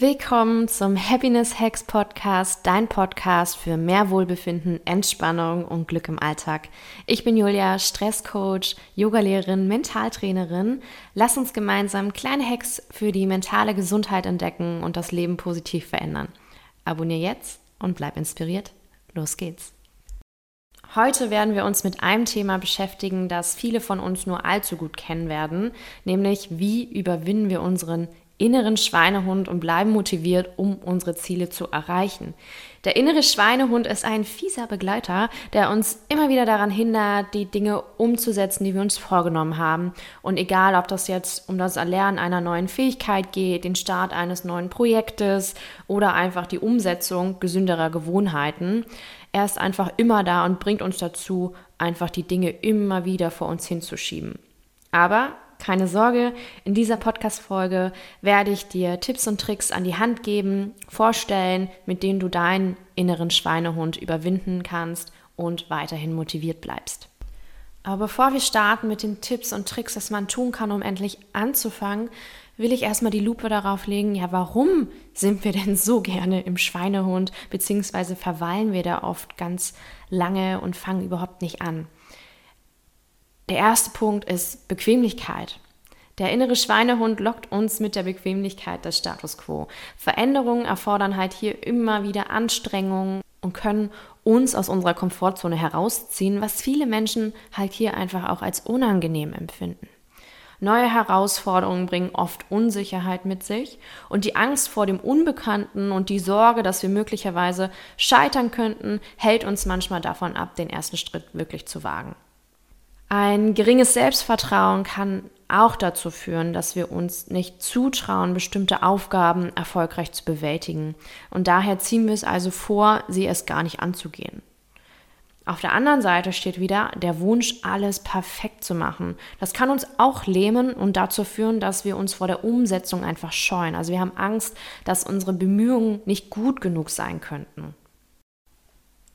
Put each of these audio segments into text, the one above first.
Willkommen zum Happiness Hacks Podcast, dein Podcast für mehr Wohlbefinden, Entspannung und Glück im Alltag. Ich bin Julia, Stresscoach, Yogalehrerin, Mentaltrainerin. Lass uns gemeinsam kleine Hacks für die mentale Gesundheit entdecken und das Leben positiv verändern. Abonnier jetzt und bleib inspiriert. Los geht's. Heute werden wir uns mit einem Thema beschäftigen, das viele von uns nur allzu gut kennen werden, nämlich wie überwinden wir unseren inneren Schweinehund und bleiben motiviert, um unsere Ziele zu erreichen. Der innere Schweinehund ist ein fieser Begleiter, der uns immer wieder daran hindert, die Dinge umzusetzen, die wir uns vorgenommen haben. Und egal, ob das jetzt um das Erlernen einer neuen Fähigkeit geht, den Start eines neuen Projektes oder einfach die Umsetzung gesünderer Gewohnheiten, er ist einfach immer da und bringt uns dazu, einfach die Dinge immer wieder vor uns hinzuschieben. Aber keine Sorge, in dieser Podcast-Folge werde ich dir Tipps und Tricks an die Hand geben, vorstellen, mit denen du deinen inneren Schweinehund überwinden kannst und weiterhin motiviert bleibst. Aber bevor wir starten mit den Tipps und Tricks, was man tun kann, um endlich anzufangen, will ich erstmal die Lupe darauf legen, ja, warum sind wir denn so gerne im Schweinehund, beziehungsweise verweilen wir da oft ganz lange und fangen überhaupt nicht an. Der erste Punkt ist Bequemlichkeit. Der innere Schweinehund lockt uns mit der Bequemlichkeit des Status quo. Veränderungen erfordern halt hier immer wieder Anstrengungen und können uns aus unserer Komfortzone herausziehen, was viele Menschen halt hier einfach auch als unangenehm empfinden. Neue Herausforderungen bringen oft Unsicherheit mit sich und die Angst vor dem Unbekannten und die Sorge, dass wir möglicherweise scheitern könnten, hält uns manchmal davon ab, den ersten Schritt wirklich zu wagen. Ein geringes Selbstvertrauen kann auch dazu führen, dass wir uns nicht zutrauen, bestimmte Aufgaben erfolgreich zu bewältigen. Und daher ziehen wir es also vor, sie erst gar nicht anzugehen. Auf der anderen Seite steht wieder der Wunsch, alles perfekt zu machen. Das kann uns auch lähmen und dazu führen, dass wir uns vor der Umsetzung einfach scheuen. Also wir haben Angst, dass unsere Bemühungen nicht gut genug sein könnten.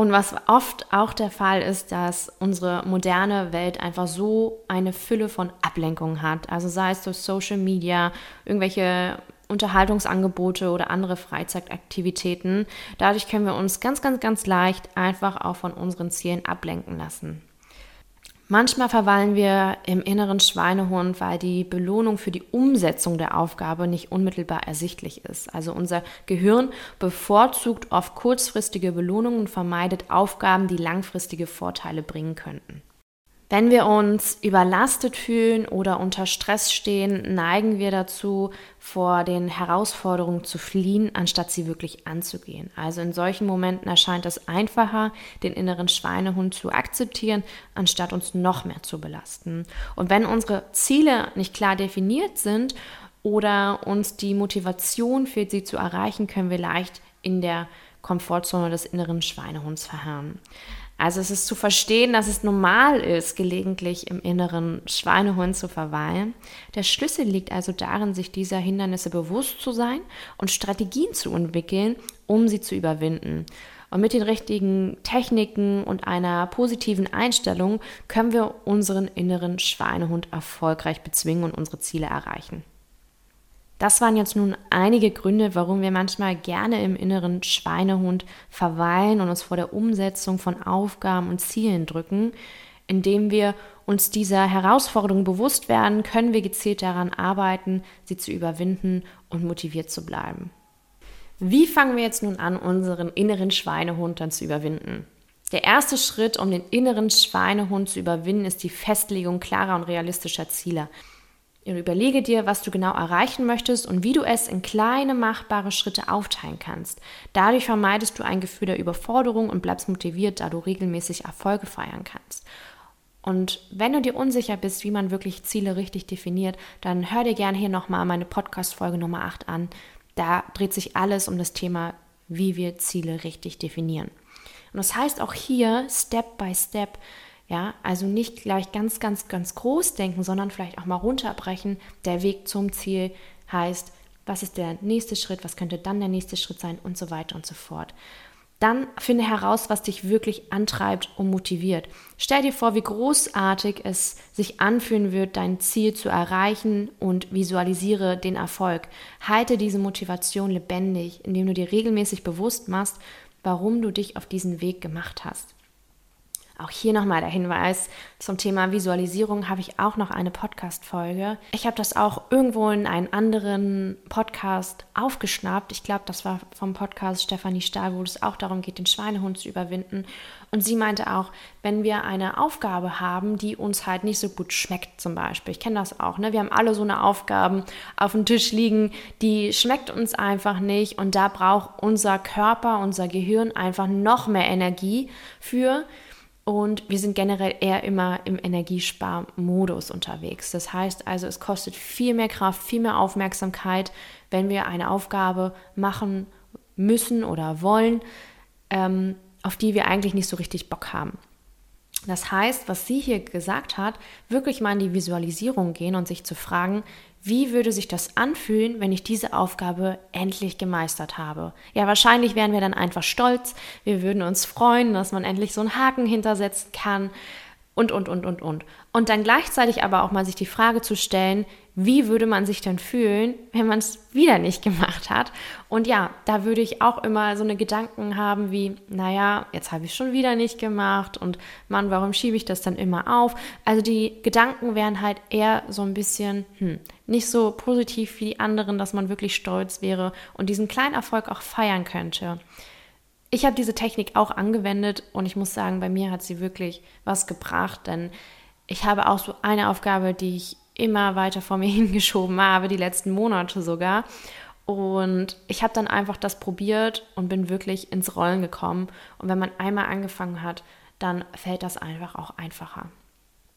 Und was oft auch der Fall ist, dass unsere moderne Welt einfach so eine Fülle von Ablenkungen hat. Also sei es durch Social Media, irgendwelche Unterhaltungsangebote oder andere Freizeitaktivitäten. Dadurch können wir uns ganz, ganz, ganz leicht einfach auch von unseren Zielen ablenken lassen. Manchmal verweilen wir im inneren Schweinehund, weil die Belohnung für die Umsetzung der Aufgabe nicht unmittelbar ersichtlich ist. Also unser Gehirn bevorzugt oft kurzfristige Belohnungen und vermeidet Aufgaben, die langfristige Vorteile bringen könnten. Wenn wir uns überlastet fühlen oder unter Stress stehen, neigen wir dazu, vor den Herausforderungen zu fliehen, anstatt sie wirklich anzugehen. Also in solchen Momenten erscheint es einfacher, den inneren Schweinehund zu akzeptieren, anstatt uns noch mehr zu belasten. Und wenn unsere Ziele nicht klar definiert sind oder uns die Motivation fehlt, sie zu erreichen, können wir leicht in der Komfortzone des inneren Schweinehunds verharren. Also es ist zu verstehen, dass es normal ist, gelegentlich im inneren Schweinehund zu verweilen. Der Schlüssel liegt also darin, sich dieser Hindernisse bewusst zu sein und Strategien zu entwickeln, um sie zu überwinden. Und mit den richtigen Techniken und einer positiven Einstellung können wir unseren inneren Schweinehund erfolgreich bezwingen und unsere Ziele erreichen. Das waren jetzt nun einige Gründe, warum wir manchmal gerne im inneren Schweinehund verweilen und uns vor der Umsetzung von Aufgaben und Zielen drücken. Indem wir uns dieser Herausforderung bewusst werden, können wir gezielt daran arbeiten, sie zu überwinden und motiviert zu bleiben. Wie fangen wir jetzt nun an, unseren inneren Schweinehund dann zu überwinden? Der erste Schritt, um den inneren Schweinehund zu überwinden, ist die Festlegung klarer und realistischer Ziele. Überlege dir, was du genau erreichen möchtest und wie du es in kleine machbare Schritte aufteilen kannst. Dadurch vermeidest du ein Gefühl der Überforderung und bleibst motiviert, da du regelmäßig Erfolge feiern kannst. Und wenn du dir unsicher bist, wie man wirklich Ziele richtig definiert, dann hör dir gerne hier nochmal meine Podcast-Folge Nummer 8 an. Da dreht sich alles um das Thema, wie wir Ziele richtig definieren. Und das heißt auch hier, Step by Step, ja, also nicht gleich ganz, ganz, ganz groß denken, sondern vielleicht auch mal runterbrechen. Der Weg zum Ziel heißt, was ist der nächste Schritt, was könnte dann der nächste Schritt sein und so weiter und so fort. Dann finde heraus, was dich wirklich antreibt und motiviert. Stell dir vor, wie großartig es sich anfühlen wird, dein Ziel zu erreichen und visualisiere den Erfolg. Halte diese Motivation lebendig, indem du dir regelmäßig bewusst machst, warum du dich auf diesen Weg gemacht hast. Auch hier nochmal der Hinweis zum Thema Visualisierung habe ich auch noch eine Podcast-Folge. Ich habe das auch irgendwo in einem anderen Podcast aufgeschnappt. Ich glaube, das war vom Podcast Stefanie Stahl, wo es auch darum geht, den Schweinehund zu überwinden. Und sie meinte auch, wenn wir eine Aufgabe haben, die uns halt nicht so gut schmeckt, zum Beispiel. Ich kenne das auch, ne? Wir haben alle so eine Aufgaben auf dem Tisch liegen, die schmeckt uns einfach nicht. Und da braucht unser Körper, unser Gehirn einfach noch mehr Energie für. Und wir sind generell eher immer im Energiesparmodus unterwegs. Das heißt also, es kostet viel mehr Kraft, viel mehr Aufmerksamkeit, wenn wir eine Aufgabe machen müssen oder wollen, ähm, auf die wir eigentlich nicht so richtig Bock haben. Das heißt, was sie hier gesagt hat, wirklich mal in die Visualisierung gehen und sich zu fragen, wie würde sich das anfühlen, wenn ich diese Aufgabe endlich gemeistert habe? Ja, wahrscheinlich wären wir dann einfach stolz, wir würden uns freuen, dass man endlich so einen Haken hintersetzen kann und, und, und, und, und. Und dann gleichzeitig aber auch mal sich die Frage zu stellen, wie würde man sich dann fühlen, wenn man es wieder nicht gemacht hat? Und ja, da würde ich auch immer so eine Gedanken haben wie, naja, jetzt habe ich schon wieder nicht gemacht und Mann, warum schiebe ich das dann immer auf? Also die Gedanken wären halt eher so ein bisschen, hm, nicht so positiv wie die anderen, dass man wirklich stolz wäre und diesen kleinen Erfolg auch feiern könnte. Ich habe diese Technik auch angewendet und ich muss sagen, bei mir hat sie wirklich was gebracht, denn ich habe auch so eine Aufgabe, die ich immer weiter vor mir hingeschoben habe, die letzten Monate sogar. Und ich habe dann einfach das probiert und bin wirklich ins Rollen gekommen. Und wenn man einmal angefangen hat, dann fällt das einfach auch einfacher.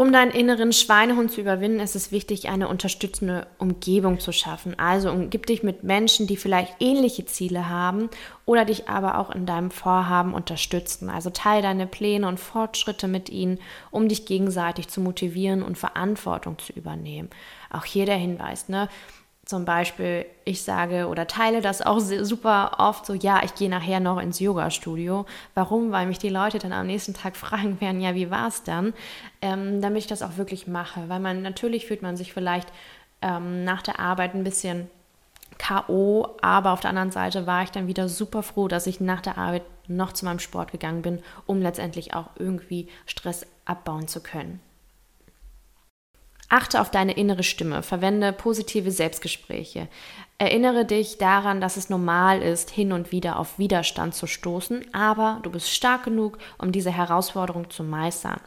Um deinen inneren Schweinehund zu überwinden, ist es wichtig, eine unterstützende Umgebung zu schaffen. Also umgib dich mit Menschen, die vielleicht ähnliche Ziele haben oder dich aber auch in deinem Vorhaben unterstützen. Also teile deine Pläne und Fortschritte mit ihnen, um dich gegenseitig zu motivieren und Verantwortung zu übernehmen. Auch hier der Hinweis, ne? Zum Beispiel, ich sage oder teile das auch super oft so, ja, ich gehe nachher noch ins Yoga-Studio. Warum? Weil mich die Leute dann am nächsten Tag fragen werden, ja, wie war es dann? Ähm, damit ich das auch wirklich mache. Weil man natürlich fühlt man sich vielleicht ähm, nach der Arbeit ein bisschen K.O., aber auf der anderen Seite war ich dann wieder super froh, dass ich nach der Arbeit noch zu meinem Sport gegangen bin, um letztendlich auch irgendwie Stress abbauen zu können. Achte auf deine innere Stimme, verwende positive Selbstgespräche. Erinnere dich daran, dass es normal ist, hin und wieder auf Widerstand zu stoßen, aber du bist stark genug, um diese Herausforderung zu meistern.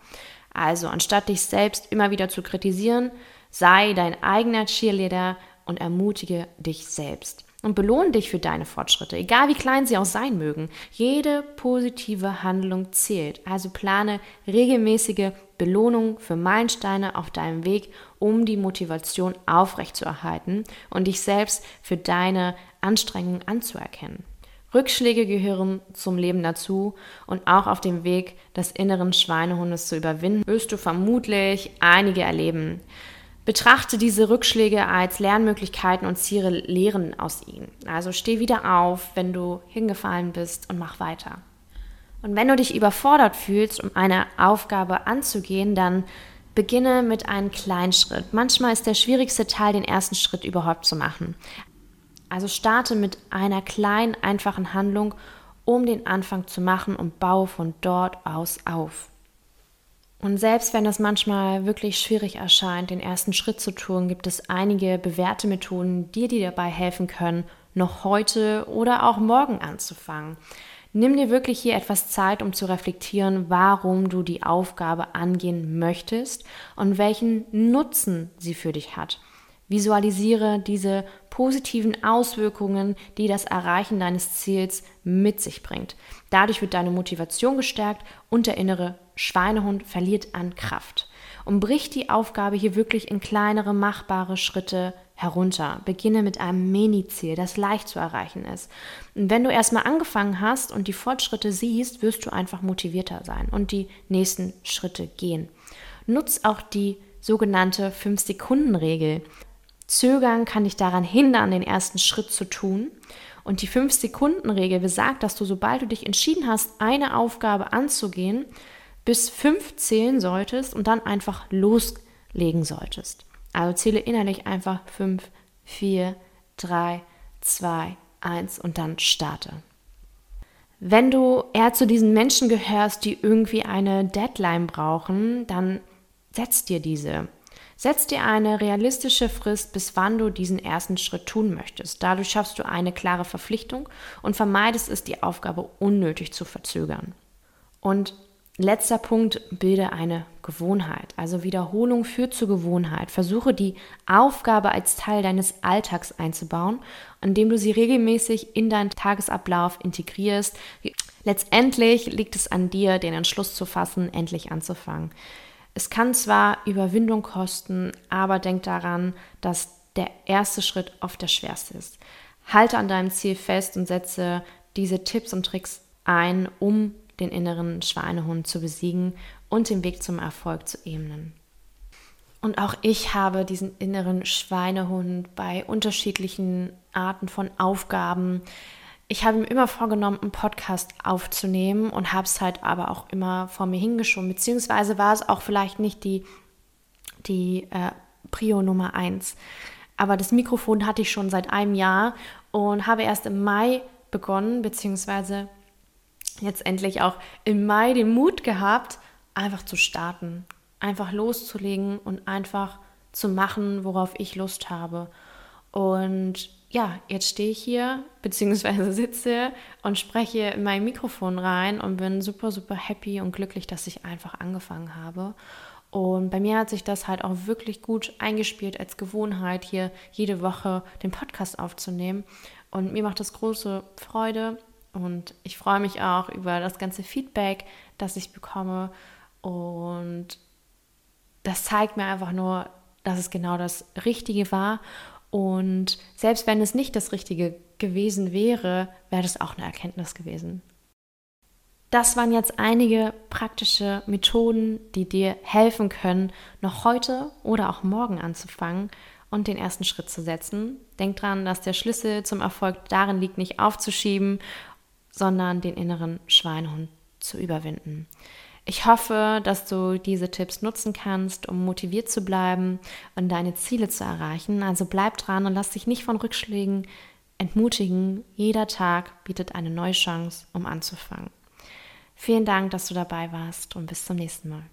Also, anstatt dich selbst immer wieder zu kritisieren, sei dein eigener Cheerleader und ermutige dich selbst und belohne dich für deine Fortschritte, egal wie klein sie auch sein mögen. Jede positive Handlung zählt. Also plane regelmäßige Belohnungen für Meilensteine auf deinem Weg, um die Motivation aufrechtzuerhalten und dich selbst für deine Anstrengungen anzuerkennen. Rückschläge gehören zum Leben dazu und auch auf dem Weg des inneren Schweinehundes zu überwinden, wirst du vermutlich einige erleben. Betrachte diese Rückschläge als Lernmöglichkeiten und ziehe Lehren aus ihnen. Also steh wieder auf, wenn du hingefallen bist und mach weiter. Und wenn du dich überfordert fühlst, um eine Aufgabe anzugehen, dann beginne mit einem kleinen Schritt. Manchmal ist der schwierigste Teil, den ersten Schritt überhaupt zu machen. Also starte mit einer kleinen, einfachen Handlung, um den Anfang zu machen und baue von dort aus auf. Und selbst wenn es manchmal wirklich schwierig erscheint, den ersten Schritt zu tun, gibt es einige bewährte Methoden, die dir dabei helfen können, noch heute oder auch morgen anzufangen. Nimm dir wirklich hier etwas Zeit, um zu reflektieren, warum du die Aufgabe angehen möchtest und welchen Nutzen sie für dich hat. Visualisiere diese positiven Auswirkungen, die das Erreichen deines Ziels mit sich bringt. Dadurch wird deine Motivation gestärkt und der innere Schweinehund verliert an Kraft. Und brich die Aufgabe hier wirklich in kleinere, machbare Schritte herunter. Beginne mit einem Mini-Ziel, das leicht zu erreichen ist. Und wenn du erstmal angefangen hast und die Fortschritte siehst, wirst du einfach motivierter sein und die nächsten Schritte gehen. Nutz auch die sogenannte 5-Sekunden-Regel. Zögern kann dich daran hindern, den ersten Schritt zu tun. Und die 5-Sekunden-Regel besagt, dass du, sobald du dich entschieden hast, eine Aufgabe anzugehen, bis 5 zählen solltest und dann einfach loslegen solltest. Also zähle innerlich einfach 5, 4, 3, 2, 1 und dann starte. Wenn du eher zu diesen Menschen gehörst, die irgendwie eine Deadline brauchen, dann setz dir diese. Setz dir eine realistische Frist, bis wann du diesen ersten Schritt tun möchtest. Dadurch schaffst du eine klare Verpflichtung und vermeidest es, die Aufgabe unnötig zu verzögern. Und Letzter Punkt, bilde eine Gewohnheit. Also Wiederholung führt zur Gewohnheit. Versuche die Aufgabe als Teil deines Alltags einzubauen, indem du sie regelmäßig in deinen Tagesablauf integrierst. Letztendlich liegt es an dir, den Entschluss zu fassen, endlich anzufangen. Es kann zwar Überwindung kosten, aber denk daran, dass der erste Schritt oft der schwerste ist. Halte an deinem Ziel fest und setze diese Tipps und Tricks ein, um den inneren Schweinehund zu besiegen und den Weg zum Erfolg zu ebnen. Und auch ich habe diesen inneren Schweinehund bei unterschiedlichen Arten von Aufgaben. Ich habe mir immer vorgenommen, einen Podcast aufzunehmen und habe es halt aber auch immer vor mir hingeschoben. Beziehungsweise war es auch vielleicht nicht die, die äh, Prio Nummer eins. Aber das Mikrofon hatte ich schon seit einem Jahr und habe erst im Mai begonnen, beziehungsweise jetzt endlich auch im Mai den Mut gehabt, einfach zu starten, einfach loszulegen und einfach zu machen, worauf ich Lust habe. Und ja, jetzt stehe ich hier, beziehungsweise sitze und spreche in mein Mikrofon rein und bin super, super happy und glücklich, dass ich einfach angefangen habe. Und bei mir hat sich das halt auch wirklich gut eingespielt als Gewohnheit, hier jede Woche den Podcast aufzunehmen. Und mir macht das große Freude, und ich freue mich auch über das ganze Feedback, das ich bekomme. Und das zeigt mir einfach nur, dass es genau das Richtige war. Und selbst wenn es nicht das Richtige gewesen wäre, wäre das auch eine Erkenntnis gewesen. Das waren jetzt einige praktische Methoden, die dir helfen können, noch heute oder auch morgen anzufangen und den ersten Schritt zu setzen. Denk dran, dass der Schlüssel zum Erfolg darin liegt, nicht aufzuschieben sondern den inneren Schweinehund zu überwinden. Ich hoffe, dass du diese Tipps nutzen kannst, um motiviert zu bleiben und deine Ziele zu erreichen. Also bleib dran und lass dich nicht von Rückschlägen entmutigen. Jeder Tag bietet eine neue Chance, um anzufangen. Vielen Dank, dass du dabei warst und bis zum nächsten Mal.